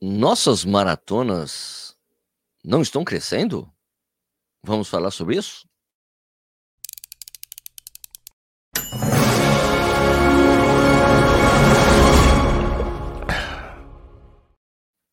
Nossas maratonas não estão crescendo? Vamos falar sobre isso?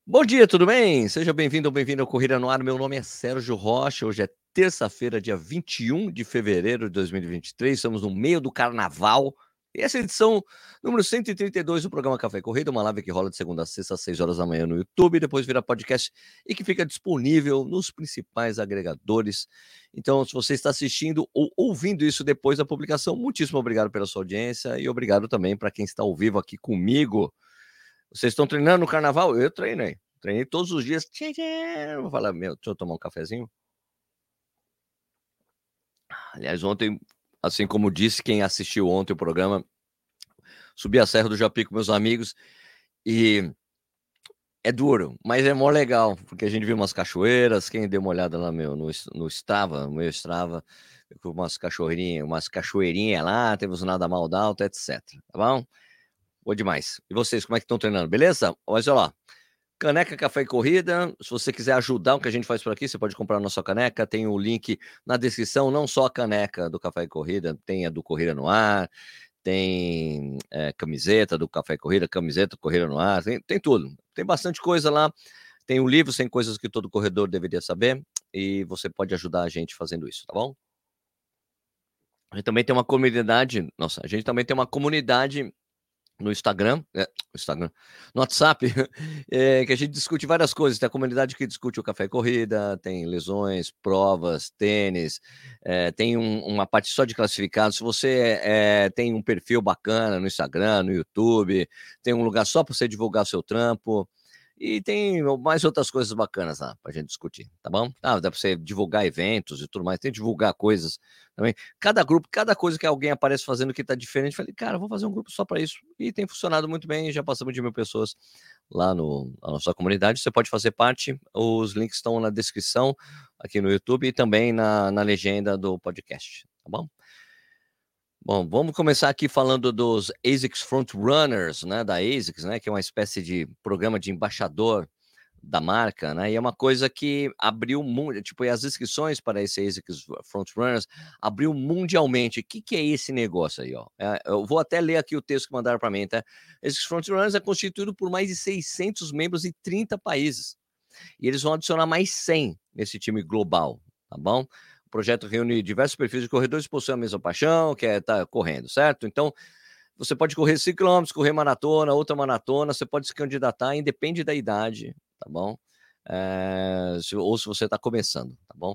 Bom dia, tudo bem? Seja bem-vindo ou bem-vindo ao Corrida no Ar. Meu nome é Sérgio Rocha. Hoje é terça-feira, dia 21 de fevereiro de 2023. Estamos no meio do carnaval. E essa é a edição número 132 do programa Café Corrida, uma live que rola de segunda a sexta às 6 horas da manhã no YouTube, depois vira podcast e que fica disponível nos principais agregadores. Então, se você está assistindo ou ouvindo isso depois da publicação, muitíssimo obrigado pela sua audiência e obrigado também para quem está ao vivo aqui comigo. Vocês estão treinando no carnaval? Eu treinei. Treinei todos os dias. Vou falar, meu, deixa eu tomar um cafezinho. Aliás, ontem assim como disse quem assistiu ontem o programa, subi a Serra do Japi com meus amigos e é duro, mas é mó legal, porque a gente viu umas cachoeiras, quem deu uma olhada lá meu, no, no Strava, no meu Strava, com umas cachoeirinhas, umas cachoeirinhas lá, temos nada mal da alta, etc. Tá bom? Boa demais. E vocês, como é que estão treinando? Beleza? Olha lá. Caneca Café e Corrida. Se você quiser ajudar o que a gente faz por aqui, você pode comprar a nossa caneca. Tem o link na descrição, não só a caneca do Café e Corrida, tem a do Corrida no Ar, tem é, camiseta do Café Corrida, camiseta Corrida no Ar, tem, tem tudo. Tem bastante coisa lá. Tem um livro sem coisas que todo corredor deveria saber e você pode ajudar a gente fazendo isso, tá bom? A gente também tem uma comunidade, nossa, a gente também tem uma comunidade no Instagram, é, Instagram, no WhatsApp, é, que a gente discute várias coisas. Tem a comunidade que discute o café e corrida, tem lesões, provas, tênis, é, tem um, uma parte só de classificados. Se você é, tem um perfil bacana no Instagram, no YouTube, tem um lugar só para você divulgar seu trampo. E tem mais outras coisas bacanas lá para a gente discutir, tá bom? Ah, dá para você divulgar eventos e tudo mais, tem que divulgar coisas também. Cada grupo, cada coisa que alguém aparece fazendo que está diferente, falei, cara, vou fazer um grupo só para isso. E tem funcionado muito bem, já passamos de mil pessoas lá no, na nossa comunidade. Você pode fazer parte, os links estão na descrição aqui no YouTube e também na, na legenda do podcast, tá bom? Bom, vamos começar aqui falando dos ASICS Frontrunners, né, da ASICS, né, que é uma espécie de programa de embaixador da marca, né, e é uma coisa que abriu, tipo, as inscrições para esse ASICS Frontrunners abriu mundialmente. O que, que é esse negócio aí, ó? É, eu vou até ler aqui o texto que mandaram para mim, tá? ASICS Frontrunners é constituído por mais de 600 membros em 30 países, e eles vão adicionar mais 100 nesse time global, tá bom? Projeto reúne diversos perfis de corredores que possuem a mesma paixão, que é estar tá correndo, certo? Então, você pode correr 5 km, correr maratona, outra maratona, você pode se candidatar, independe da idade, tá bom? É, se, ou se você está começando, tá bom?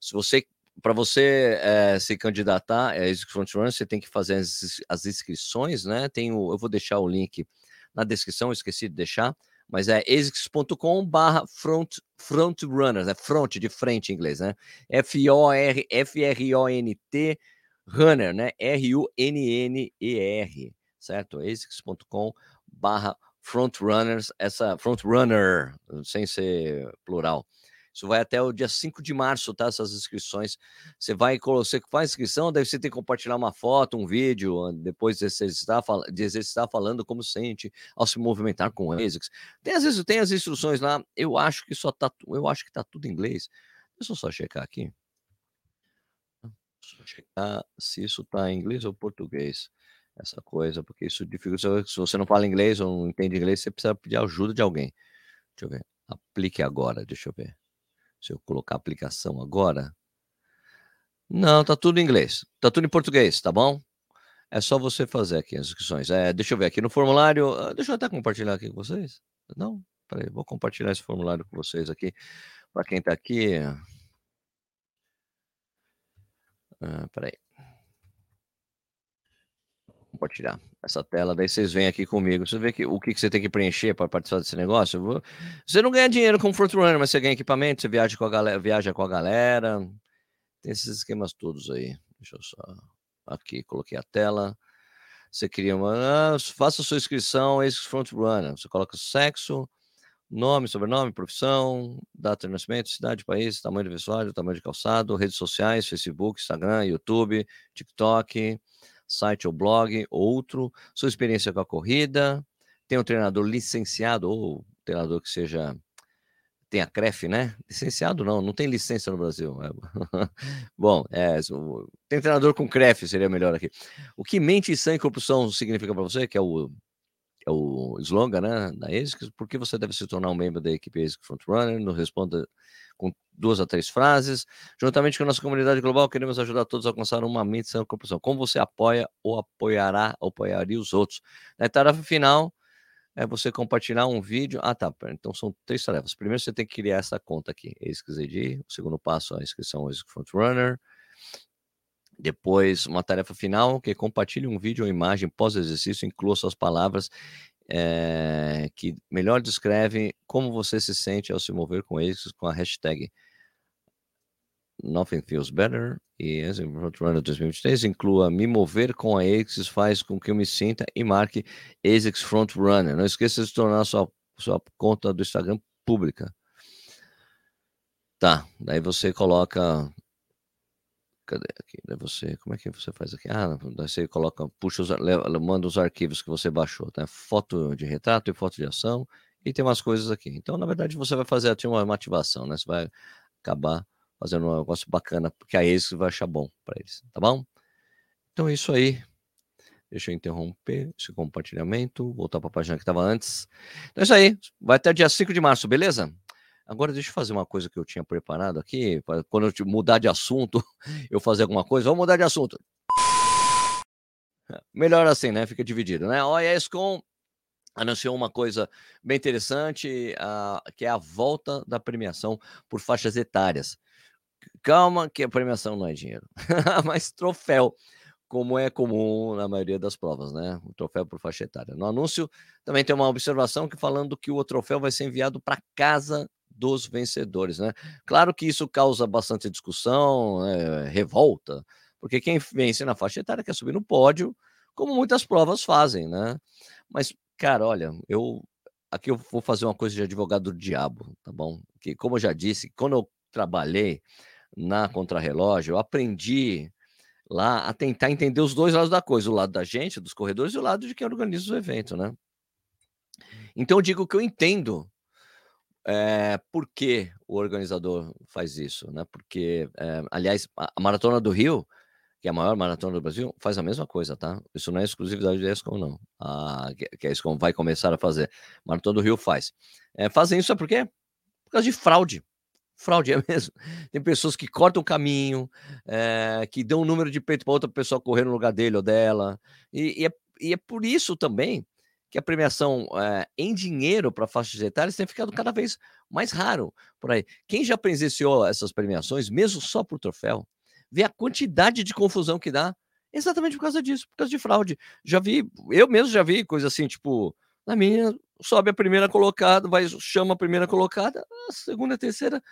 Se você, para você é, se candidatar, é Frontrunner, você tem que fazer as, as inscrições, né? Tem o, eu vou deixar o link na descrição, esqueci de deixar mas é asics.com barra front, front runners, é front de frente em inglês, né? F-O-R, F-R-O-N-T, runner, né? R-U-N-N-E-R, certo? asics.com barra front runners, essa front runner, sem ser plural. Isso vai até o dia 5 de março, tá? Essas inscrições. Você vai, você faz inscrição, deve você ter que compartilhar uma foto, um vídeo, depois de exercitar, de exercitar falando como sente ao se movimentar com ASICS. Tem às vezes tem as instruções lá, eu acho que só tá, eu acho que tá tudo em inglês. Deixa eu só checar aqui. Deixa eu checar se isso tá em inglês ou português. Essa coisa, porque isso dificulta. Se você não fala inglês ou não entende inglês, você precisa pedir ajuda de alguém. Deixa eu ver. Aplique agora, deixa eu ver. Se eu colocar a aplicação agora. Não, tá tudo em inglês. Tá tudo em português, tá bom? É só você fazer aqui as inscrições. É, deixa eu ver aqui no formulário. Ah, deixa eu até compartilhar aqui com vocês. Não, peraí, vou compartilhar esse formulário com vocês aqui. Para quem está aqui. Ah, peraí compartilhar essa tela, daí vocês vêm aqui comigo. Você vê que, o que, que você tem que preencher para participar desse negócio. Você não ganha dinheiro com Frontrunner, mas você ganha equipamento, você viaja com a galera, viaja com a galera. Tem esses esquemas todos aí. Deixa eu só. Aqui, coloquei a tela. Você cria uma. Ah, faça sua inscrição, esse Frontrunner. Você coloca sexo, nome, sobrenome, profissão, data de nascimento, cidade, país, tamanho do vestuário, tamanho de calçado, redes sociais, Facebook, Instagram, YouTube, TikTok site ou blog, outro, sua experiência com a corrida, tem um treinador licenciado ou treinador que seja tem a CREF, né? Licenciado não, não tem licença no Brasil. É. Bom, é, tem treinador com CREF, seria melhor aqui. O que mente sem corrupção significa para você, que é o, é o slogan né, da ASICS, por que você deve se tornar um membro da equipe ASICS Frontrunner? Nos responda com duas a três frases. Juntamente com a nossa comunidade global, queremos ajudar todos a alcançar uma mente sem corrupção. Como você apoia ou apoiará, apoiaria os outros? Na tarefa final, é você compartilhar um vídeo. Ah, tá. Então são três tarefas. Primeiro você tem que criar essa conta aqui, ASICS O segundo passo, a inscrição ASICS Frontrunner. Depois, uma tarefa final, que é compartilhe um vídeo ou imagem pós-exercício, inclua suas palavras é, que melhor descrevem como você se sente ao se mover com ASICS com a hashtag Nothing Feels Better e Runner 2023 inclua me mover com a ASICS faz com que eu me sinta e marque ASICS Frontrunner. Não esqueça de tornar sua, sua conta do Instagram pública. Tá, daí você coloca cadê aqui? Você, como é que você faz aqui? Ah, daí você coloca, puxa os, manda os arquivos que você baixou, tá? Foto de retrato e foto de ação e tem umas coisas aqui. Então, na verdade, você vai fazer uma, uma ativação, né? Você vai acabar fazendo um negócio bacana, porque a eles vai achar bom para eles, tá bom? Então é isso aí. Deixa eu interromper esse compartilhamento, voltar para a página que estava antes. Então é isso aí. Vai até dia 5 de março, beleza? Agora deixa eu fazer uma coisa que eu tinha preparado aqui, quando eu mudar de assunto, eu fazer alguma coisa. Vamos mudar de assunto. Melhor assim, né? Fica dividido, né? Olha, a ESCOM anunciou uma coisa bem interessante, que é a volta da premiação por faixas etárias. Calma, que a premiação não é dinheiro, mas troféu, como é comum na maioria das provas, né? O troféu por faixa etária. No anúncio também tem uma observação que falando que o troféu vai ser enviado para casa dos vencedores, né? Claro que isso causa bastante discussão, é, revolta, porque quem vence na faixa etária quer subir no pódio, como muitas provas fazem, né? Mas, cara, olha, eu aqui eu vou fazer uma coisa de advogado do diabo, tá bom? Que como eu já disse, quando eu trabalhei na contrarrelógio, eu aprendi lá a tentar entender os dois lados da coisa, o lado da gente, dos corredores, e o lado de quem organiza o evento, né? Então eu digo que eu entendo é, por que o organizador faz isso, né? Porque, é, aliás, a Maratona do Rio, que é a maior maratona do Brasil, faz a mesma coisa, tá? Isso não é exclusividade da ESCOM, não. A, que a ESCOM vai começar a fazer. Maratona do Rio faz. É, fazem isso é por quê? Por causa de fraude fraude é mesmo. Tem pessoas que cortam o caminho, que dão um número de peito para outra pessoa correr no lugar dele ou dela. E, e, é, e é, por isso também que a premiação é, em dinheiro para faixas etárias tem ficado cada vez mais raro por aí. Quem já presenciou essas premiações, mesmo só por troféu, vê a quantidade de confusão que dá exatamente por causa disso, por causa de fraude. Já vi, eu mesmo já vi coisa assim, tipo, na minha, sobe a primeira colocada, vai, chama a primeira colocada, a segunda, a terceira,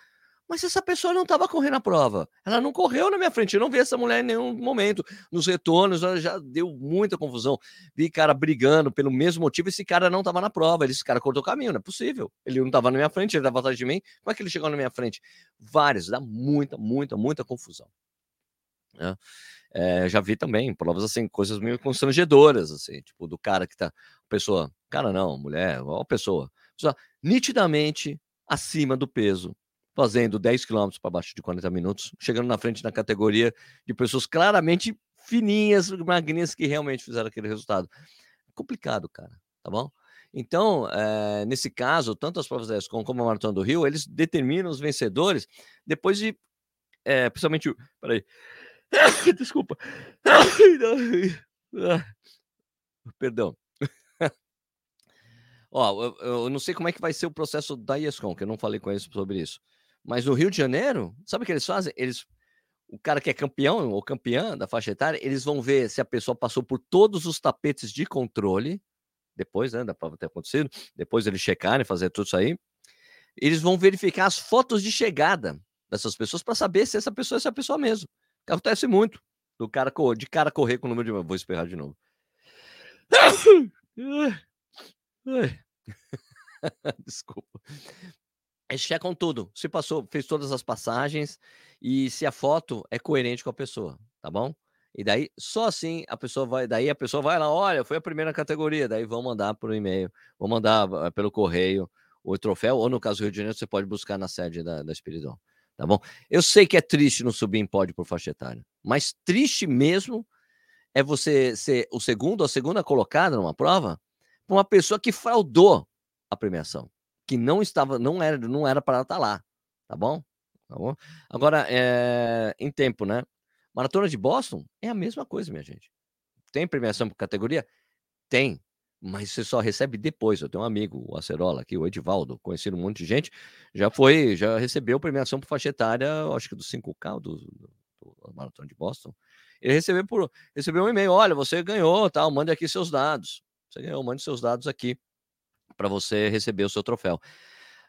mas essa pessoa não estava correndo a prova. Ela não correu na minha frente. Eu não vi essa mulher em nenhum momento. Nos retornos, ela já deu muita confusão. Vi cara brigando pelo mesmo motivo. Esse cara não estava na prova. Esse cara cortou o caminho. Não é possível. Ele não estava na minha frente, ele estava atrás de mim. Como é que ele chegou na minha frente? Vários. Dá muita, muita, muita confusão. É, já vi também provas assim, coisas meio constrangedoras, assim, tipo, do cara que tá. Pessoa, cara não, mulher, ó, pessoa, pessoa nitidamente acima do peso fazendo 10 quilômetros para baixo de 40 minutos, chegando na frente na categoria de pessoas claramente fininhas, magrinhas, que realmente fizeram aquele resultado. Complicado, cara, tá bom? Então, é, nesse caso, tanto as provas da ESCOM como a Maratona do Rio, eles determinam os vencedores depois de, é, principalmente, peraí, desculpa, perdão, Ó, eu, eu, não sei como é que vai ser o processo da ESCOM, que eu não falei com eles sobre isso. Mas no Rio de Janeiro, sabe o que eles fazem? Eles, o cara que é campeão ou campeã da faixa etária, eles vão ver se a pessoa passou por todos os tapetes de controle, depois né, da prova ter acontecido, depois eles checarem, fazer tudo isso aí. Eles vão verificar as fotos de chegada dessas pessoas para saber se essa pessoa é essa pessoa mesmo. Acontece muito. Do cara de cara correr com o número de. Vou esperar de novo. Desculpa. Eles checam tudo. Se passou, fez todas as passagens e se a foto é coerente com a pessoa, tá bom? E daí, só assim a pessoa vai, daí a pessoa vai lá, olha, foi a primeira categoria, daí vão mandar por e-mail, vão mandar eh, pelo correio o troféu, ou no caso do Rio de Janeiro, você pode buscar na sede da, da Espiridon, tá bom? Eu sei que é triste não subir em pódio por faixa etária, mas triste mesmo é você ser o segundo ou a segunda colocada numa prova para uma pessoa que fraudou a premiação, que não estava, não era, não era para estar lá, tá bom? Tá bom? Agora, é, em tempo, né? Maratona de Boston é a mesma coisa, minha gente. Tem premiação por categoria? Tem, mas você só recebe depois. Eu tenho um amigo, o Acerola aqui, o Edivaldo, conhecido um monte de gente, já foi, já recebeu premiação por faixa etária, acho que do 5K, do, do, do Maratona de Boston. Ele recebeu por recebeu um e-mail, olha, você ganhou, tal, mande aqui seus dados. Você ganhou, mande seus dados aqui para você receber o seu troféu.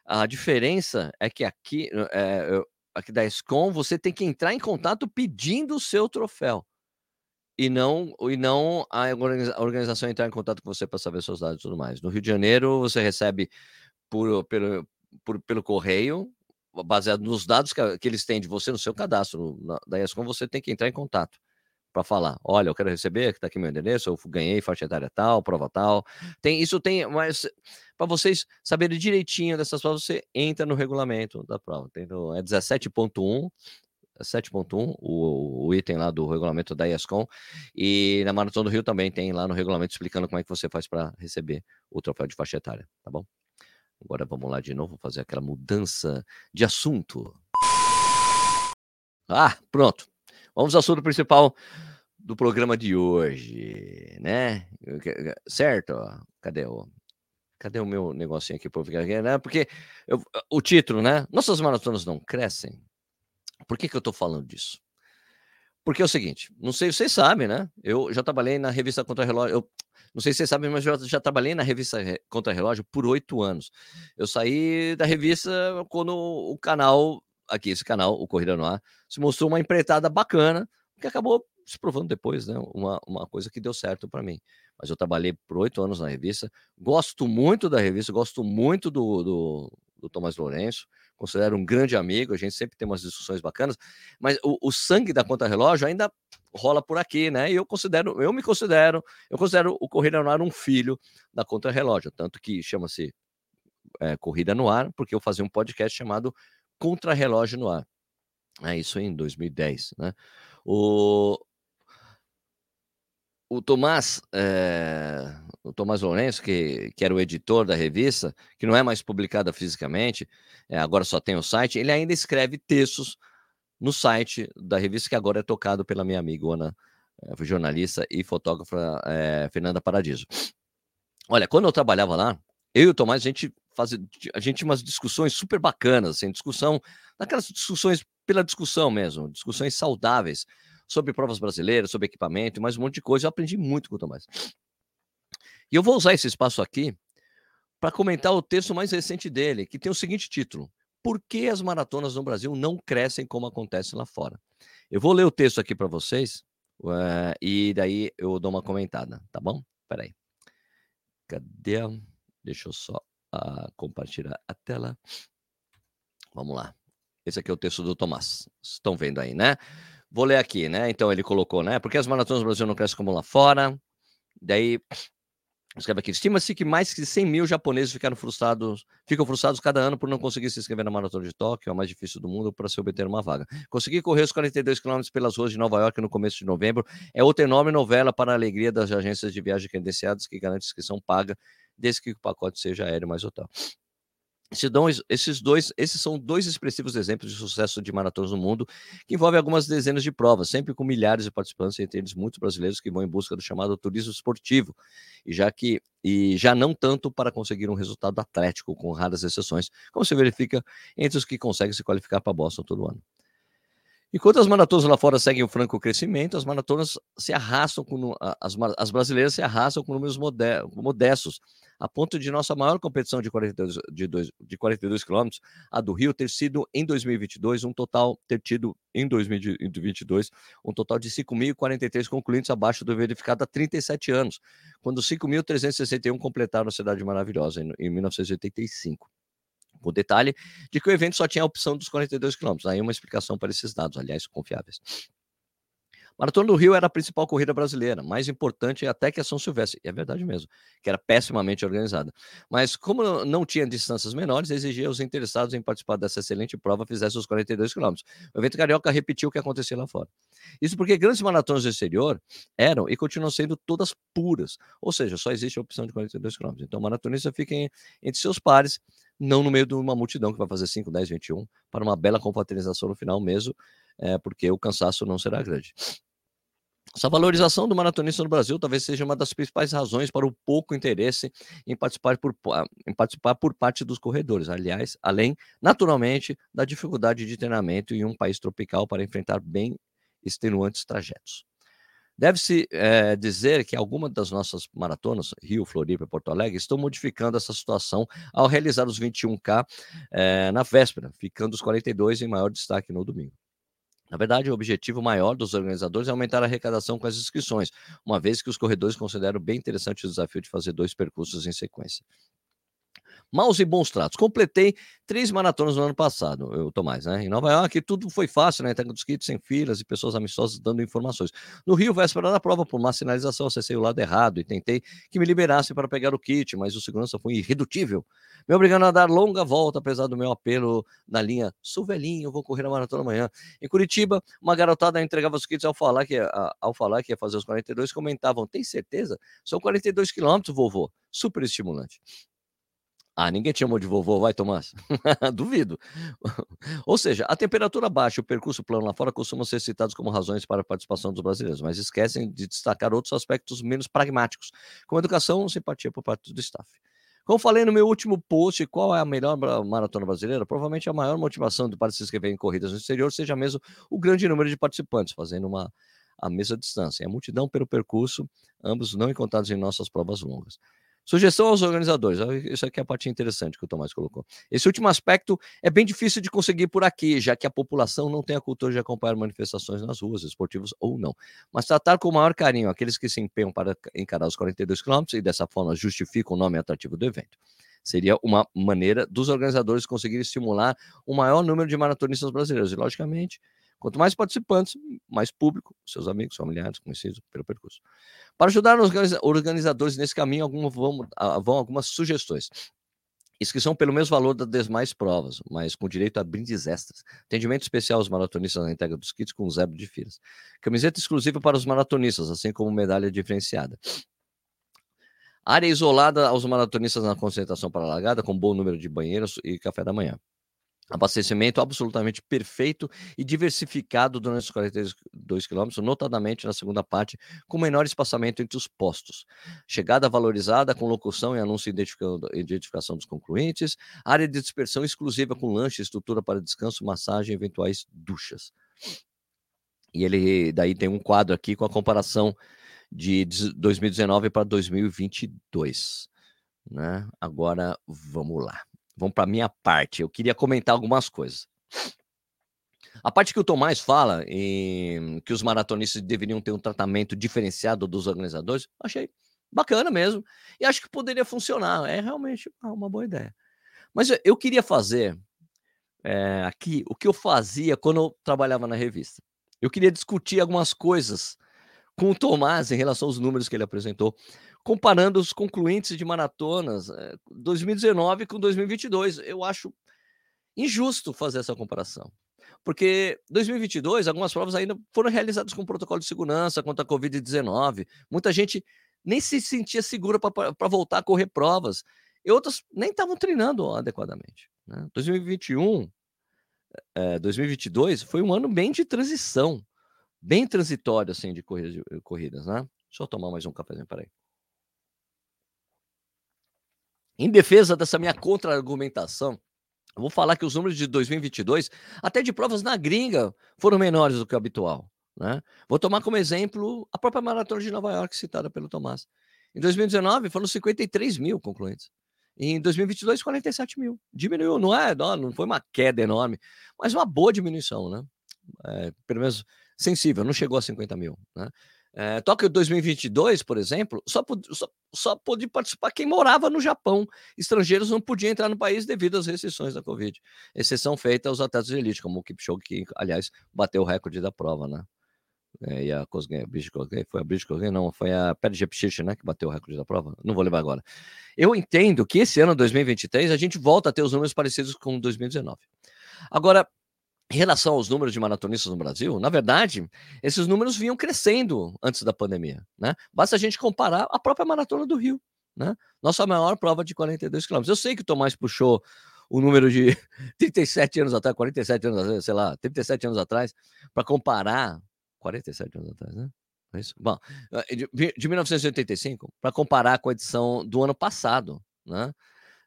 A diferença é que aqui, é, aqui da ESCOM, você tem que entrar em contato pedindo o seu troféu. E não, e não a organização entrar em contato com você para saber seus dados e tudo mais. No Rio de Janeiro, você recebe por, pelo, por, pelo correio, baseado nos dados que, que, eles têm de você no seu cadastro na, da ESCOM, você tem que entrar em contato para falar, olha, eu quero receber, que está aqui meu endereço, eu ganhei faixa etária tal, prova tal. Tem isso tem, mas para vocês saberem direitinho dessas provas, você entra no regulamento da prova. Tem no, é 17.1 7.1, o, o, item lá do regulamento da ESCOM, e na Maratona do Rio também tem lá no regulamento explicando como é que você faz para receber o troféu de faixa etária, tá bom? Agora vamos lá de novo fazer aquela mudança de assunto. Ah, pronto. Vamos ao assunto principal do programa de hoje, né? Certo? Cadê o Cadê o meu negocinho aqui por ficar né? Porque eu, o título, né? Nossas maratonas não crescem. Por que, que eu estou falando disso? Porque é o seguinte, não sei se vocês sabem, né? Eu já trabalhei na revista Contra Relógio. Eu, não sei se vocês sabem, mas eu já, trabalhei na revista Contra Relógio por oito anos. Eu saí da revista quando o canal aqui, esse canal, o Corrida no Ar, se mostrou uma empreitada bacana, que acabou se provando depois, né? Uma, uma coisa que deu certo para mim. Mas eu trabalhei por oito anos na revista, gosto muito da revista, gosto muito do, do, do Tomás Lourenço, considero um grande amigo, a gente sempre tem umas discussões bacanas, mas o, o sangue da conta relógio ainda rola por aqui, né? E eu considero, eu me considero, eu considero o Corrida no Ar um filho da conta relógio, tanto que chama-se é, Corrida no Ar, porque eu fazia um podcast chamado Contra-relógio no ar. É isso em 2010, né? O, o Tomás, é, o Tomás Lourenço, que, que era o editor da revista, que não é mais publicada fisicamente, é, agora só tem o site, ele ainda escreve textos no site da revista, que agora é tocado pela minha amigona, é, jornalista e fotógrafa Fernanda Paradiso. Olha, quando eu trabalhava lá, eu e o Tomás, a gente fazia, a gente tinha umas discussões super bacanas, assim, discussão, daquelas discussões pela discussão mesmo, discussões saudáveis sobre provas brasileiras, sobre equipamento, mais um monte de coisa. Eu aprendi muito com o Tomás. E eu vou usar esse espaço aqui para comentar o texto mais recente dele, que tem o seguinte título: Por que as maratonas no Brasil não crescem como acontece lá fora? Eu vou ler o texto aqui para vocês uh, e daí eu dou uma comentada, tá bom? Peraí. Cadê? Deixa eu só uh, compartilhar a tela. Vamos lá. Esse aqui é o texto do Tomás. Estão vendo aí, né? Vou ler aqui, né? Então ele colocou, né? Porque as maratonas do Brasil não crescem como lá fora. Daí Escreve aqui: estima-se que mais de 100 mil japoneses ficaram frustrados, ficam frustrados cada ano por não conseguir se inscrever na Maratona de Tóquio, a mais difícil do mundo, para se obter uma vaga. Conseguir correr os 42 quilômetros pelas ruas de Nova York no começo de novembro é outra enorme novela para a alegria das agências de viagem credenciadas que garante inscrição paga desde que o pacote seja aéreo mais hotel. Esses dois, esses são dois expressivos exemplos de sucesso de maratonas no mundo, que envolvem algumas dezenas de provas, sempre com milhares de participantes, entre eles muitos brasileiros que vão em busca do chamado turismo esportivo, e já que e já não tanto para conseguir um resultado atlético, com raras exceções, como se verifica entre os que conseguem se qualificar para Boston todo ano. Enquanto as maratonas lá fora seguem o franco crescimento, as maratonas se arrastam com as, as brasileiras se arrastam com números modestos, a ponto de nossa maior competição de 42, de, dois, de 42 quilômetros, a do Rio, ter sido em 2022 um total ter tido em 2022 um total de 5.043 concluintes abaixo do verificado há 37 anos, quando 5.361 completaram a cidade maravilhosa em, em 1985 o detalhe de que o evento só tinha a opção dos 42 quilômetros. Aí uma explicação para esses dados, aliás, confiáveis. Maratona do Rio era a principal corrida brasileira, mais importante até que a São Silvestre, é verdade mesmo, que era pessimamente organizada. Mas como não tinha distâncias menores, exigia os interessados em participar dessa excelente prova fizessem os 42 quilômetros. O evento carioca repetiu o que acontecia lá fora. Isso porque grandes maratonas do exterior eram e continuam sendo todas puras, ou seja, só existe a opção de 42 quilômetros. Então o maratonista fica entre seus pares, não no meio de uma multidão que vai fazer 5, 10, 21, para uma bela confraternização no final mesmo, é, porque o cansaço não será grande. Essa valorização do maratonista no Brasil talvez seja uma das principais razões para o pouco interesse em participar por, em participar por parte dos corredores. Aliás, além, naturalmente, da dificuldade de treinamento em um país tropical para enfrentar bem extenuantes trajetos. Deve-se é, dizer que algumas das nossas maratonas, Rio, Floripa e Porto Alegre, estão modificando essa situação ao realizar os 21K é, na véspera, ficando os 42 em maior destaque no domingo. Na verdade, o objetivo maior dos organizadores é aumentar a arrecadação com as inscrições, uma vez que os corredores consideram bem interessante o desafio de fazer dois percursos em sequência. Maus e bons tratos. Completei três maratonas no ano passado, eu, Tomás, né? Em Nova York, tudo foi fácil, né? Entrega dos kits sem filas e pessoas amistosas dando informações. No Rio, véspera da prova, por má sinalização, acessei o lado errado e tentei que me liberassem para pegar o kit, mas o segurança foi irredutível, me obrigando a dar longa volta, apesar do meu apelo na linha sou velhinho, vou correr a maratona amanhã. Em Curitiba, uma garotada entregava os kits ao falar que, ao falar que ia fazer os 42, comentavam: tem certeza? São 42 quilômetros, vovô. Super estimulante. Ah, ninguém te chamou de vovô, vai, Tomás? Duvido. Ou seja, a temperatura baixa e o percurso plano lá fora costumam ser citados como razões para a participação dos brasileiros, mas esquecem de destacar outros aspectos menos pragmáticos, como educação simpatia por parte do staff. Como falei no meu último post, qual é a melhor maratona brasileira? Provavelmente a maior motivação para se inscrever em corridas no exterior seja mesmo o grande número de participantes, fazendo uma a mesma distância. É a multidão pelo percurso, ambos não encontrados em nossas provas longas. Sugestão aos organizadores, isso aqui é a parte interessante que o Tomás colocou. Esse último aspecto é bem difícil de conseguir por aqui, já que a população não tem a cultura de acompanhar manifestações nas ruas, esportivas ou não. Mas tratar com o maior carinho aqueles que se empenham para encarar os 42 quilômetros e dessa forma justificam o nome atrativo do evento. Seria uma maneira dos organizadores conseguirem estimular o maior número de maratonistas brasileiros. E, logicamente, Quanto mais participantes, mais público, seus amigos, familiares, conhecidos pelo percurso. Para ajudar os organizadores nesse caminho, algumas, vão, ah, vão algumas sugestões. Inscrição pelo mesmo valor das demais provas, mas com direito a brindes extras. Atendimento especial aos maratonistas na entrega dos kits com zero de filas. Camiseta exclusiva para os maratonistas, assim como medalha diferenciada. Área isolada aos maratonistas na concentração para largada, com bom número de banheiros e café da manhã. Abastecimento absolutamente perfeito e diversificado durante os 42 quilômetros, notadamente na segunda parte, com menor espaçamento entre os postos. Chegada valorizada com locução e anúncio e identificação dos concluintes, área de dispersão exclusiva com lanche, estrutura para descanso, massagem e eventuais duchas. E ele daí tem um quadro aqui com a comparação de 2019 para 2022. Né? Agora vamos lá. Vamos para a minha parte. Eu queria comentar algumas coisas. A parte que o Tomás fala em que os maratonistas deveriam ter um tratamento diferenciado dos organizadores, achei bacana mesmo. E acho que poderia funcionar. É realmente uma boa ideia. Mas eu queria fazer é, aqui o que eu fazia quando eu trabalhava na revista. Eu queria discutir algumas coisas com o Tomás em relação aos números que ele apresentou, comparando os concluintes de maratonas 2019 eh, com 2022. Eu acho injusto fazer essa comparação. Porque 2022, algumas provas ainda foram realizadas com protocolo de segurança contra a Covid-19. Muita gente nem se sentia segura para voltar a correr provas. E outras nem estavam treinando adequadamente. Né? 2021, é, 2022 foi um ano bem de transição, bem transitório assim de corridas, de, corridas né? Deixa eu tomar mais um cafezinho, peraí. Em defesa dessa minha contra-argumentação, vou falar que os números de 2022, até de provas na gringa, foram menores do que o habitual. Né? Vou tomar como exemplo a própria maratona de Nova York, citada pelo Tomás. Em 2019, foram 53 mil concluintes. Em 2022, 47 mil. Diminuiu, não é? Não, não foi uma queda enorme, mas uma boa diminuição, né? É, pelo menos sensível, não chegou a 50 mil. Né? É, Tóquio 2022, por exemplo, só, só, só pôde participar quem morava no Japão. Estrangeiros não podiam entrar no país devido às restrições da Covid. Exceção feita aos atletas de elite, como o Kipchoge, que, aliás, bateu o recorde da prova, né? É, e a Cosgen, foi a Cosgen, não, foi a Perry né, que bateu o recorde da prova. Não vou lembrar agora. Eu entendo que esse ano, 2023, a gente volta a ter os números parecidos com 2019. Agora, em relação aos números de maratonistas no Brasil, na verdade, esses números vinham crescendo antes da pandemia, né? Basta a gente comparar a própria maratona do Rio, né? Nossa maior prova de 42 quilômetros. Eu sei que o Tomás puxou o número de 37 anos atrás, 47 anos atrás, sei lá, 37 anos atrás, para comparar. 47 anos atrás, né? É isso? Bom, eh, de, de 1985, para comparar com a edição do ano passado, né?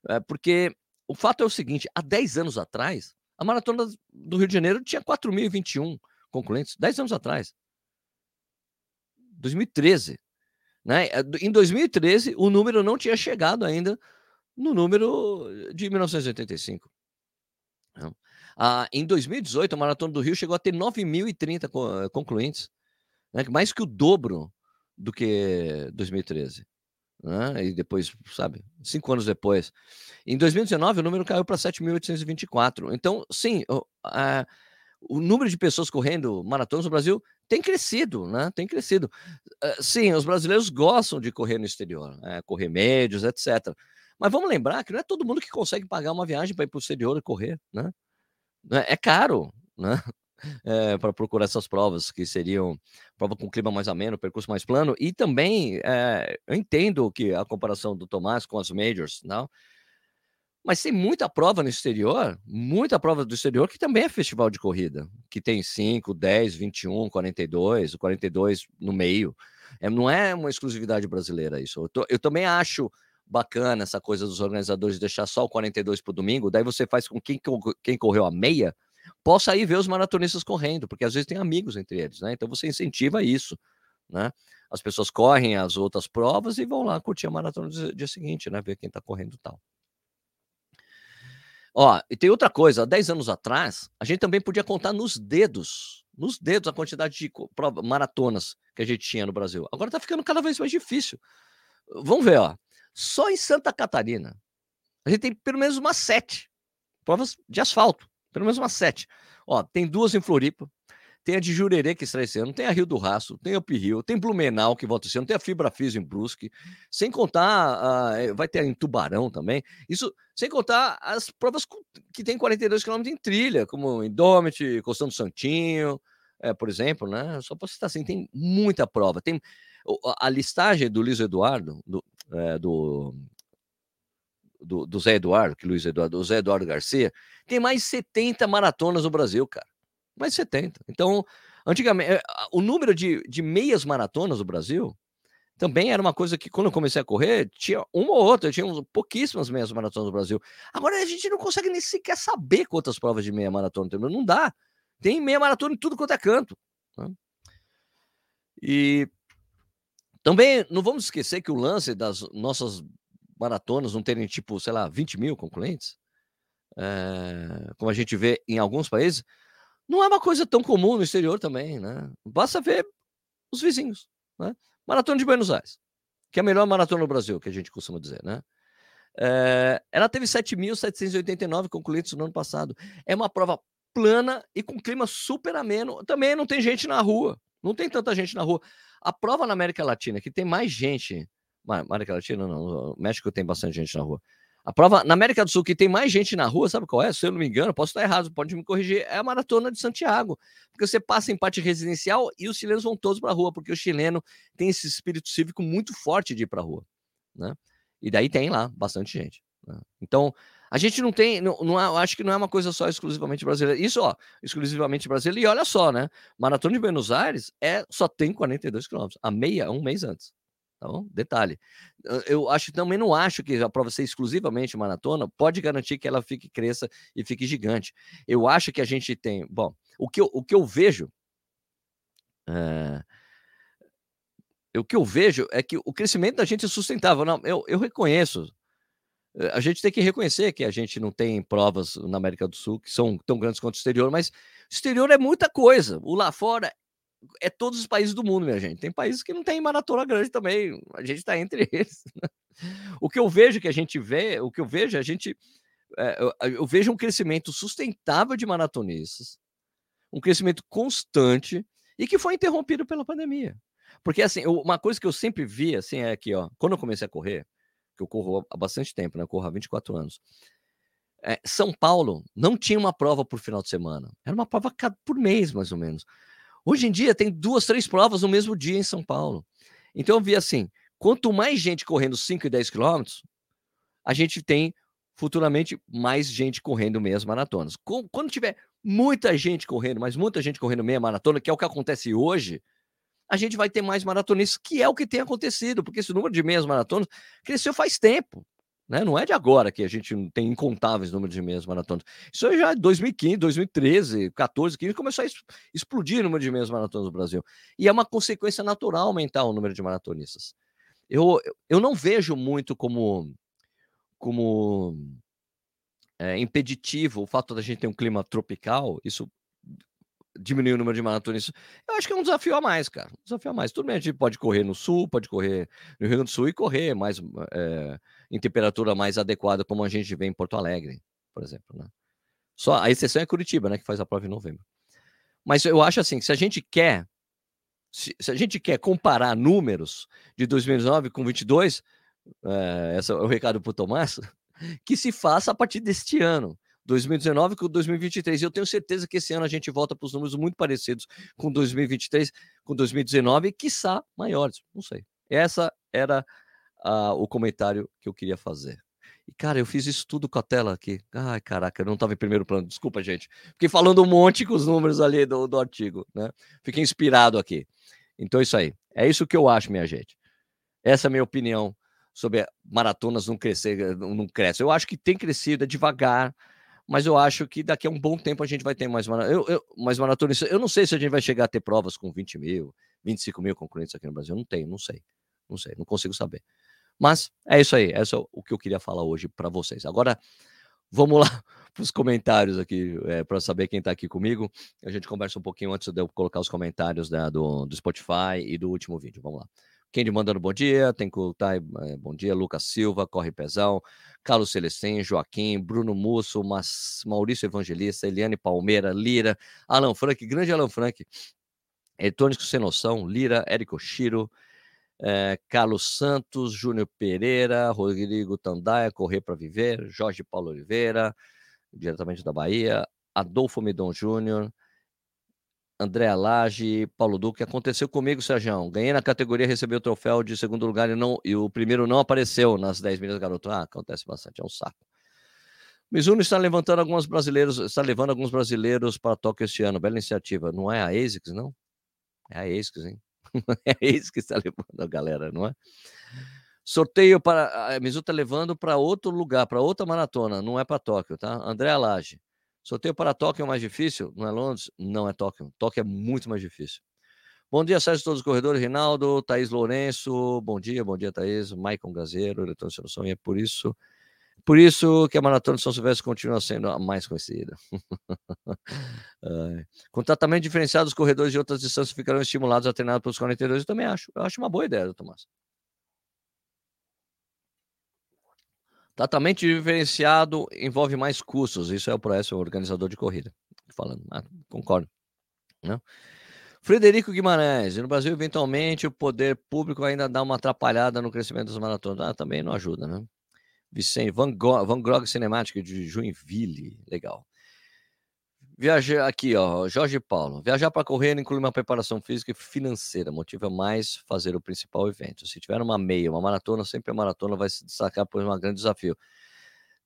É porque o fato é o seguinte: há 10 anos atrás, a maratona do Rio de Janeiro tinha 4.021 concluintes, 10 anos atrás. 2013. Né? Eh, em 2013, o número não tinha chegado ainda no número de 1985. Né? Ah, em 2018, a Maratona do Rio chegou a ter 9.030 eh, concluintes, né? mais que o dobro do que 2013. Né? E depois, sabe, cinco anos depois. Em 2019, o número caiu para 7.824. Então, sim, o, a, o número de pessoas correndo maratonas no Brasil tem crescido, né? Tem crescido. Uh, sim, os brasileiros gostam de correr no exterior, né? correr médios, etc. Mas vamos lembrar que não é todo mundo que consegue pagar uma viagem para ir para o exterior e correr, né? É caro, né? É, para procurar essas provas que seriam prova com clima mais ameno, percurso mais plano, e também é, eu entendo que a comparação do Tomás com as majors, não? Mas tem muita prova no exterior, muita prova do exterior que também é festival de corrida, que tem 5, 10, 21, 42, o 42 no meio. É, não é uma exclusividade brasileira isso. Eu, tô, eu também acho bacana essa coisa dos organizadores deixar só o 42 para o domingo, daí você faz com quem, quem correu a meia possa ir ver os maratonistas correndo, porque às vezes tem amigos entre eles, né? Então você incentiva isso, né? As pessoas correm as outras provas e vão lá curtir a maratona do dia seguinte, né? Ver quem está correndo e tal. Ó, e tem outra coisa, há 10 anos atrás, a gente também podia contar nos dedos, nos dedos a quantidade de maratonas que a gente tinha no Brasil. Agora está ficando cada vez mais difícil. Vamos ver, ó. Só em Santa Catarina, a gente tem pelo menos umas sete provas de asfalto. Pelo menos umas sete. Ó, tem duas em Floripa, tem a de Jurerê, que está esse ano, tem a Rio do Raço, tem a Uphill, tem Blumenau, que volta esse ano, tem a Fibra Física em Brusque, sem contar, uh, vai ter em Tubarão também, isso sem contar as provas que tem 42 km em trilha, como Indomit, Costão do Santinho, é, por exemplo, né? Só para citar assim, tem muita prova. Tem a listagem do Luiz Eduardo, do, é, do, do, do, Zé Eduardo, que Luiz Eduardo, do Zé Eduardo Garcia, tem mais 70 maratonas no Brasil, cara. Mais 70. Então, antigamente, eh, o número de, de meias maratonas no Brasil também era uma coisa que, quando eu comecei a correr, tinha uma ou outra, tinha pouquíssimas meias maratonas no Brasil. Agora a gente não consegue nem sequer saber quantas provas de meia maratona tem. Não dá. Tem meia maratona em tudo quanto é canto. Né? E também não vamos esquecer que o lance das nossas maratonas não terem, tipo, sei lá, 20 mil concluentes, é, como a gente vê em alguns países, não é uma coisa tão comum no exterior também, né? Basta ver os vizinhos, né? Maratona de Buenos Aires, que é a melhor maratona no Brasil, que a gente costuma dizer, né? É, ela teve 7.789 concluintes no ano passado. É uma prova plana e com clima super ameno. Também não tem gente na rua. Não tem tanta gente na rua. A prova na América Latina, que tem mais gente. América Latina, não. México tem bastante gente na rua. A prova na América do Sul que tem mais gente na rua, sabe qual é? Se eu não me engano, posso estar errado, pode me corrigir, é a maratona de Santiago. Porque você passa em parte residencial e os chilenos vão todos para a rua, porque o chileno tem esse espírito cívico muito forte de ir para a rua, né? E daí tem lá bastante gente. Né? Então, a gente não tem, não, não acho que não é uma coisa só exclusivamente brasileira. Isso, ó, exclusivamente brasileira. E olha só, né? Maratona de Buenos Aires é só tem 42 quilômetros, a meia um mês antes. Bom? Detalhe. Eu acho também não acho que a prova ser exclusivamente maratona pode garantir que ela fique cresça e fique gigante. Eu acho que a gente tem, bom, o que eu, o que eu vejo é, o que eu vejo é que o crescimento da gente é sustentável. Não, eu, eu reconheço eh, a gente tem que reconhecer que a gente não tem provas na América do Sul que são tão grandes quanto o exterior, mas o exterior é muita coisa. O lá fora é todos os países do mundo, minha gente. Tem países que não tem maratona grande também. A gente está entre eles. Né? O que eu vejo que a gente vê, o que eu vejo, a gente é, eu, eu, vejo um crescimento sustentável de maratonistas, um crescimento constante e que foi interrompido pela pandemia. Porque, assim, uma coisa que eu sempre vi, assim, é que, ó, quando eu comecei a correr, que eu corro há bastante tempo, né? Eu corro há 24 anos. É, São Paulo não tinha uma prova por final de semana. Era uma prova por mês, mais ou menos. Hoje em dia tem duas, três provas no mesmo dia em São Paulo. Então eu vi assim: quanto mais gente correndo 5 e 10 quilômetros, a gente tem futuramente mais gente correndo meias maratonas. Quando tiver muita gente correndo, mas muita gente correndo meia maratona, que é o que acontece hoje, a gente vai ter mais maratonistas, que é o que tem acontecido, porque esse número de meias maratonas cresceu faz tempo. Né? Não é de agora que a gente tem incontáveis números de meias maratonas. Isso é já 2015, 2013, 14, 15, começou a explodir o número de meias maratonas no Brasil. E é uma consequência natural aumentar o número de maratonistas. Eu, eu não vejo muito como, como é, impeditivo o fato da gente ter um clima tropical, isso diminuir o número de maratonistas, eu acho que é um desafio a mais, cara. Um desafio a mais. Tudo bem, a gente pode correr no sul, pode correr no Rio Grande do Sul e correr mais é, em temperatura mais adequada, como a gente vê em Porto Alegre, por exemplo. Né? Só a exceção é Curitiba, né, que faz a prova em novembro. Mas eu acho assim, se a gente quer, se, se a gente quer comparar números de 2019 com 22, é, esse é o recado para o Tomás, que se faça a partir deste ano. 2019 com 2023. E eu tenho certeza que esse ano a gente volta para os números muito parecidos com 2023, com 2019 e, quiçá, maiores. Não sei. Essa era uh, o comentário que eu queria fazer. E, cara, eu fiz isso tudo com a tela aqui. Ai, caraca, eu não estava em primeiro plano. Desculpa, gente. Fiquei falando um monte com os números ali do, do artigo, né? Fiquei inspirado aqui. Então, é isso aí. É isso que eu acho, minha gente. Essa é a minha opinião sobre maratonas não crescer, não cresce. Eu acho que tem crescido, é devagar mas eu acho que daqui a um bom tempo a gente vai ter mais, eu, eu, mais maratonistas. Eu não sei se a gente vai chegar a ter provas com 20 mil, 25 mil concorrentes aqui no Brasil. Eu não tenho, não sei. Não sei, não consigo saber. Mas é isso aí, é só o que eu queria falar hoje para vocês. Agora, vamos lá para os comentários aqui, é, para saber quem está aqui comigo. A gente conversa um pouquinho antes de eu colocar os comentários né, do, do Spotify e do último vídeo. Vamos lá. Quem mandando bom dia, tem que é, bom dia, Lucas Silva, Corre Pezão, Carlos Celestin, Joaquim, Bruno Musso, Maurício Evangelista, Eliane Palmeira, Lira, Alan Frank, grande Alan Frank, Eletrônico Sem Noção, Lira, Érico Chiro, é, Carlos Santos, Júnior Pereira, Rodrigo Tandaia, Correr para Viver, Jorge Paulo Oliveira, diretamente da Bahia, Adolfo Medon Júnior, André Lage, Paulo Duque. Aconteceu comigo, Sérgio. Ganhei na categoria, recebi o troféu de segundo lugar e, não, e o primeiro não apareceu nas 10 milhas garoto. Ah, acontece bastante, é um saco. Mizuno está levantando alguns brasileiros, está levando alguns brasileiros para Tóquio este ano. Bela iniciativa. Não é a ASICS, não? É a ASICS, hein? é a ASICS que está levando a galera, não é? Sorteio para. A Mizuno está levando para outro lugar, para outra maratona, não é para Tóquio, tá? André Lage. Sorteio para Tóquio é mais difícil? Não é Londres? Não é Tóquio. Tóquio é muito mais difícil. Bom dia, Sérgio, todos os corredores. Rinaldo, Thaís Lourenço. Bom dia, bom dia, Thaís. Maicon Gazeiro, Eletrônico Solução. E é por isso, por isso que a Maratona de São Silvestre continua sendo a mais conhecida. Com tratamento diferenciado, os corredores de outras distâncias ficarão estimulados a treinar pelos 42. Eu também acho. Eu acho uma boa ideia, Tomás. Tratamento diferenciado envolve mais custos. Isso é o Proesso, o organizador de corrida. Falando, ah, concordo. Né? Frederico Guimarães, no Brasil, eventualmente, o poder público ainda dá uma atrapalhada no crescimento das maratonas. Ah, também não ajuda, né? Vicente, Van Gogh, Van Gogh Cinematic de Joinville, legal. Viajar aqui, ó, Jorge Paulo. Viajar para correr inclui uma preparação física e financeira, motiva mais fazer o principal evento. Se tiver uma meia, uma maratona, sempre a maratona vai se destacar por um grande desafio.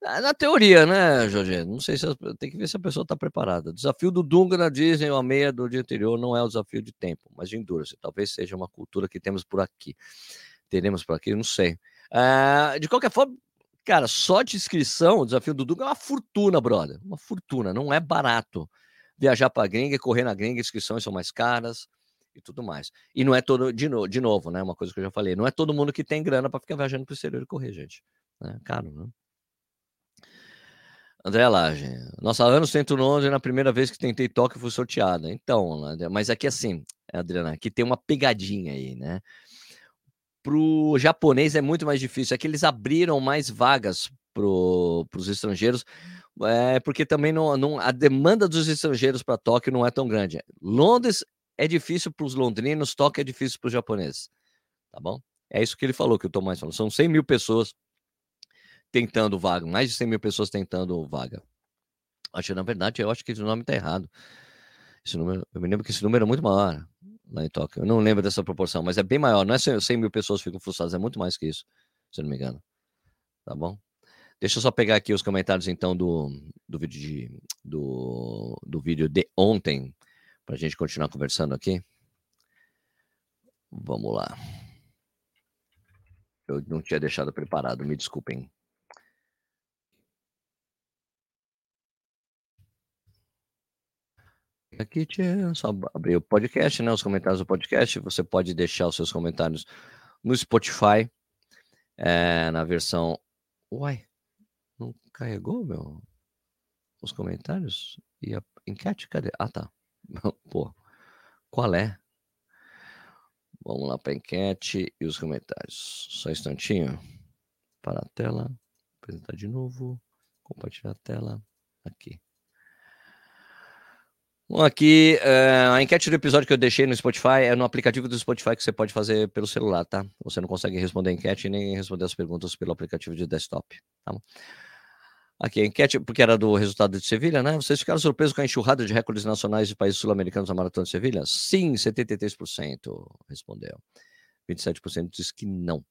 Na teoria, né, Jorge? Não sei se tem que ver se a pessoa está preparada. Desafio do Dunga na Disney, uma meia do dia anterior, não é o desafio de tempo, mas de endurance. Talvez seja uma cultura que temos por aqui. Teremos por aqui, não sei. Uh, de qualquer forma, Cara, só de inscrição, o desafio do Dunga é uma fortuna, brother. Uma fortuna, não é barato. Viajar para gringa, correr na gringa, inscrições são mais caras e tudo mais. E não é todo, de, no, de novo, né? Uma coisa que eu já falei, não é todo mundo que tem grana para ficar viajando para o exterior e correr, gente. É caro, né? André Lage, nossa, anos 111, na primeira vez que tentei toque, fui sorteada. Então, mas aqui assim, Adriana, aqui tem uma pegadinha aí, né? Para o japonês é muito mais difícil. É que eles abriram mais vagas para os estrangeiros, é, porque também não, não, a demanda dos estrangeiros para Tóquio não é tão grande. Londres é difícil para os londrinos, Tóquio é difícil para os japoneses. Tá bom? É isso que ele falou, que o Tomás falou. São 100 mil pessoas tentando vaga, mais de 100 mil pessoas tentando vaga. Acho que, na verdade, eu acho que esse nome está errado. Esse número, eu me lembro que esse número é muito maior lá em Tóquio. Eu não lembro dessa proporção, mas é bem maior. Não é 100 mil pessoas ficam frustradas, é muito mais que isso, se eu não me engano. Tá bom? Deixa eu só pegar aqui os comentários, então, do, do vídeo de, do, do vídeo de ontem, para a gente continuar conversando aqui. Vamos lá. Eu não tinha deixado preparado, me desculpem. Aqui, tia, só abrir o podcast, né? Os comentários do podcast. Você pode deixar os seus comentários no Spotify, é, na versão. Uai, não carregou, meu? Os comentários? E a enquete? Cadê? Ah, tá. Pô, qual é? Vamos lá para a enquete e os comentários. Só um instantinho. Para a tela. Apresentar de novo. Compartilhar a tela. Aqui. Bom, aqui, uh, a enquete do episódio que eu deixei no Spotify é no aplicativo do Spotify que você pode fazer pelo celular, tá? Você não consegue responder a enquete nem responder as perguntas pelo aplicativo de desktop, tá? Aqui, a enquete, porque era do resultado de Sevilha, né? Vocês ficaram surpresos com a enxurrada de recordes nacionais de países sul-americanos na Maratona de Sevilha? Sim, 73% respondeu. 27% disse que não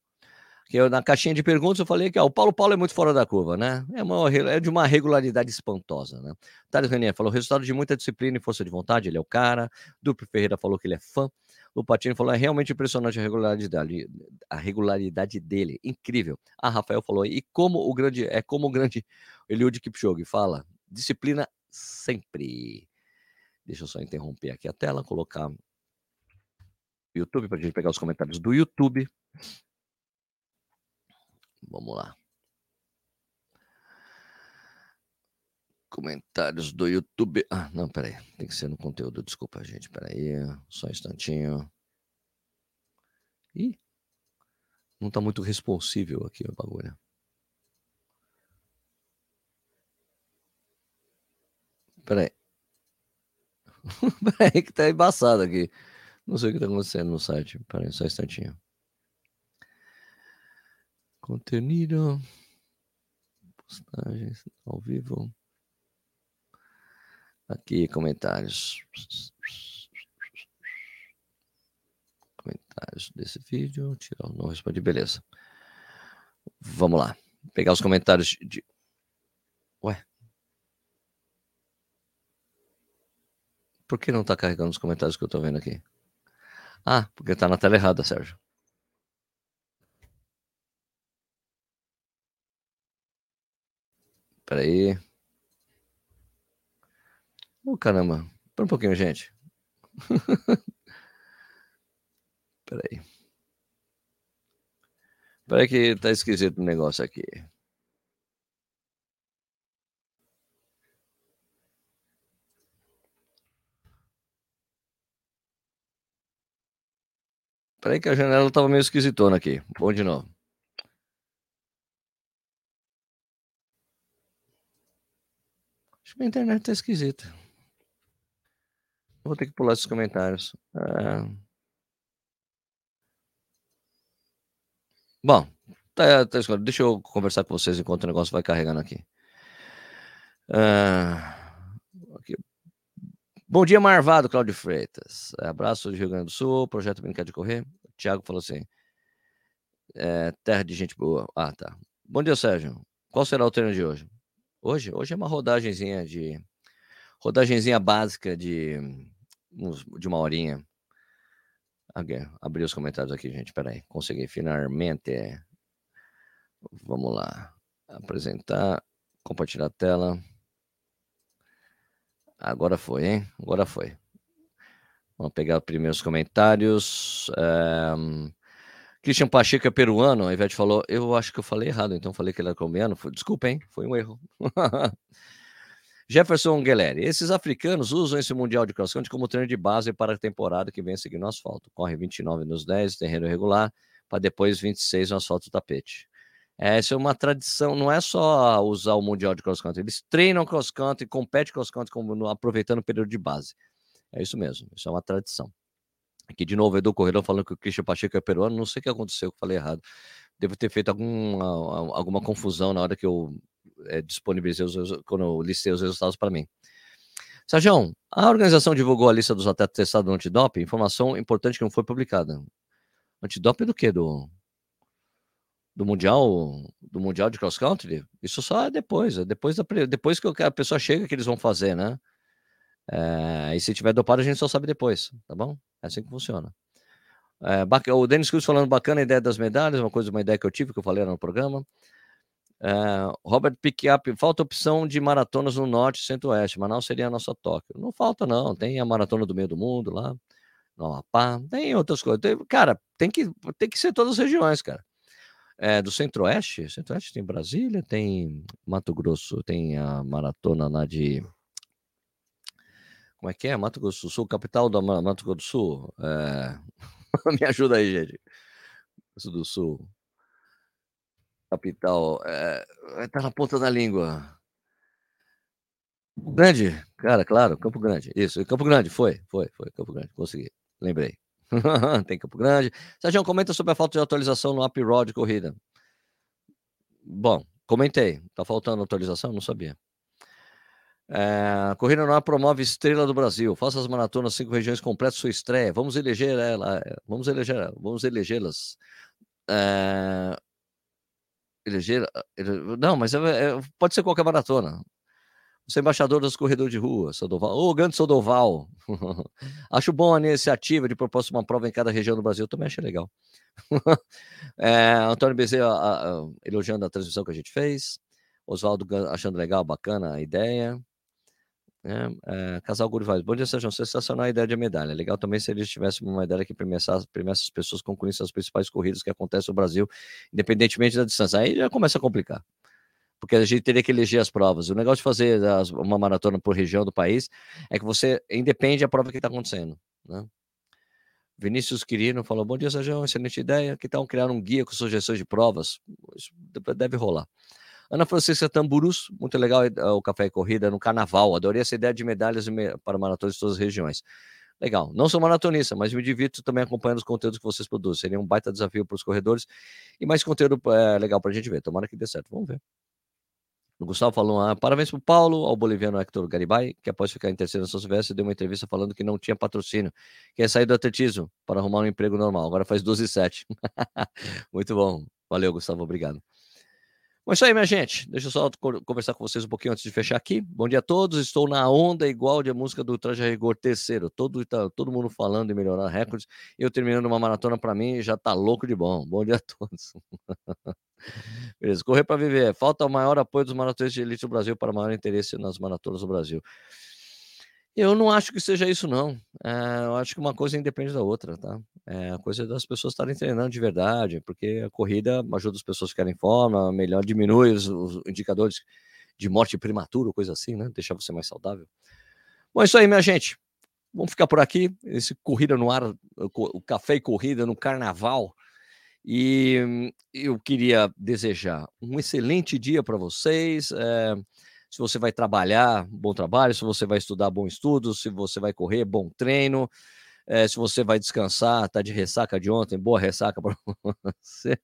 que eu, na caixinha de perguntas eu falei que ó, o Paulo Paulo é muito fora da curva, né? É, uma, é de uma regularidade espantosa, né? Thales Renier falou resultado de muita disciplina e força de vontade, ele é o cara. Duplo Ferreira falou que ele é fã. O falou é realmente impressionante a regularidade dele, a regularidade dele, incrível. A Rafael falou e como o grande é como o grande Eliud Kipchoge fala, disciplina sempre. Deixa eu só interromper aqui a tela, colocar YouTube para a gente pegar os comentários do YouTube. Vamos lá. Comentários do YouTube. Ah, não, peraí. Tem que ser no conteúdo. Desculpa, gente. Peraí. Só um instantinho. Ih. Não tá muito responsível aqui o bagulho. Peraí. peraí que tá embaçado aqui. Não sei o que tá acontecendo no site. Peraí, só um instantinho. Contenido. Postagens ao vivo. Aqui, comentários. Comentários desse vídeo. Tirar não responde. Beleza. Vamos lá. Pegar os comentários de. Ué. Por que não está carregando os comentários que eu estou vendo aqui? Ah, porque está na tela errada, Sérgio. Espera aí. Ô, oh, caramba. Espera um pouquinho, gente. Espera aí. Espera aí que tá esquisito o negócio aqui. Espera aí que a janela tava meio esquisitona aqui. Bom de novo. Acho que a internet tá esquisita. Vou ter que pular esses comentários. É... Bom, tá, tá. Deixa eu conversar com vocês enquanto o negócio vai carregando aqui. Uh... aqui. Bom dia, Marvado, Cláudio Freitas. Abraço do Rio Grande do Sul, projeto Brincar de Correr. O Thiago falou assim: é, terra de gente boa. Ah, tá. Bom dia, Sérgio. Qual será o treino de hoje? Hoje, hoje é uma rodagenzinha de rodagenzinha básica de de uma horinha. Abri os comentários aqui, gente. Peraí, consegui finalmente. Vamos lá. Apresentar, compartilhar a tela. Agora foi, hein? Agora foi. Vamos pegar os primeiros comentários. Um... Christian Pacheco é peruano, a Ivete falou, eu acho que eu falei errado, então falei que ele era colombiano. Desculpa, hein? Foi um erro. Jefferson Guilherme, esses africanos usam esse Mundial de Cross Country como treino de base para a temporada que vem seguindo no asfalto. Corre 29 nos 10, terreno regular, para depois 26 no asfalto tapete. Essa é uma tradição, não é só usar o Mundial de Cross Country, eles treinam cross country, competem cross country como, aproveitando o período de base. É isso mesmo, isso é uma tradição. Aqui de novo, Edu Corredor falando que o Christian Pacheco é peruano, não sei o que aconteceu, que falei errado. Devo ter feito alguma, alguma confusão na hora que eu é, disponibilizei os, quando eu listei os resultados para mim. Sérgio, a organização divulgou a lista dos atletas testados no antidoping, informação importante que não foi publicada. Antidoping do quê? Do, do Mundial do Mundial de Cross Country? Isso só é depois, é depois, da, depois que a pessoa chega que eles vão fazer, né? É, e se tiver dopado, a gente só sabe depois, tá bom? É assim que funciona. É, o Denis Cruz falando bacana a ideia das medalhas, uma coisa, uma ideia que eu tive, que eu falei no programa. Uh, Robert Pickup, falta opção de maratonas no norte e centro-oeste. Manaus seria a nossa Tóquio. Não falta, não. Tem a maratona do meio do mundo lá, no Amapá, tem outras coisas. Tem, cara, tem que, tem que ser todas as regiões, cara. É, do centro-oeste, centro-oeste tem Brasília, tem Mato Grosso, tem a maratona lá de. Como é que é? Mato Grosso do Sul, capital da Mato Grosso do Sul. É... Me ajuda aí, gente. Sul do Sul. Capital. É, tá na ponta da língua. Grande, cara, claro, Campo Grande. Isso, Campo Grande, foi, foi, foi, Campo Grande, consegui, lembrei. Tem Campo Grande. Sérgio, comenta sobre a falta de atualização no App Road corrida. Bom, comentei. Tá faltando atualização? Não sabia. É, corrida ar promove Estrela do Brasil. Faça as maratonas cinco regiões completas sua estreia. Vamos eleger ela. Vamos eleger, vamos elegê-las. É, eleger. Não, mas é, é, pode ser qualquer maratona. Você é embaixador dos corredores de rua, Sodoval. Ô, oh, grande Sodoval. Acho bom a iniciativa de propor uma prova em cada região do Brasil. Também achei legal. é, Antônio Bezerra elogiando a transmissão que a gente fez. Oswaldo achando legal, bacana a ideia. É, é, Casal Gurivaz, bom dia, Sérgio. Sensacional a ideia de medalha. Legal também se eles tivessem uma medalha que premiasse, as pessoas conhecimento as principais corridas que acontecem no Brasil, independentemente da distância. Aí já começa a complicar. Porque a gente teria que eleger as provas. O negócio de fazer as, uma maratona por região do país é que você independe da prova que está acontecendo. Né? Vinícius Quirino falou: Bom dia, Sérgio. Excelente ideia. Que tal criar um guia com sugestões de provas? Isso deve rolar. Ana Francisca Tamburus, muito legal eh, o Café e Corrida no Carnaval. Adorei essa ideia de medalhas para maratonas de todas as regiões. Legal. Não sou maratonista, mas me divirto também acompanhando os conteúdos que vocês produzem. Seria um baita desafio para os corredores e mais conteúdo é, legal para a gente ver. Tomara que dê certo. Vamos ver. O Gustavo falou: ah, parabéns para o Paulo, ao boliviano Hector Garibay, que após ficar em terceiro na São Silvestre, deu uma entrevista falando que não tinha patrocínio, quer sair do atletismo para arrumar um emprego normal. Agora faz 12 e 7. Muito bom. Valeu, Gustavo. Obrigado. É isso aí, minha gente. Deixa eu só conversar com vocês um pouquinho antes de fechar aqui. Bom dia a todos. Estou na onda igual de a música do Traje Rigor terceiro. Todo, tá, todo mundo falando em melhorar recordes. Eu terminando uma maratona para mim já tá louco de bom. Bom dia a todos. Beleza. Correr para viver. Falta o maior apoio dos maratonistas de elite do Brasil para maior interesse nas maratonas do Brasil. Eu não acho que seja isso, não. É, eu acho que uma coisa independe da outra, tá? É a coisa das pessoas estarem treinando de verdade, porque a corrida ajuda as pessoas a ficarem em forma, melhor diminui os, os indicadores de morte prematura, coisa assim, né? Deixar você mais saudável. Bom, é isso aí, minha gente. Vamos ficar por aqui. Esse corrida no ar, o café e corrida no carnaval. E eu queria desejar um excelente dia para vocês. É, se você vai trabalhar, bom trabalho, se você vai estudar, bom estudo, se você vai correr, bom treino, é, se você vai descansar, tá de ressaca de ontem, boa ressaca para você.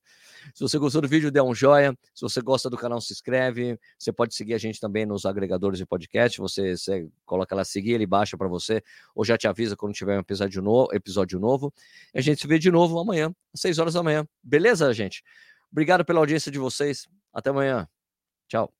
Se você gostou do vídeo, dê um joinha. Se você gosta do canal, se inscreve. Você pode seguir a gente também nos agregadores de podcast. Você, você coloca lá seguir, ele baixa para você, ou já te avisa quando tiver um episódio novo. Episódio novo. E a gente se vê de novo amanhã, às 6 horas da manhã. Beleza, gente? Obrigado pela audiência de vocês. Até amanhã. Tchau.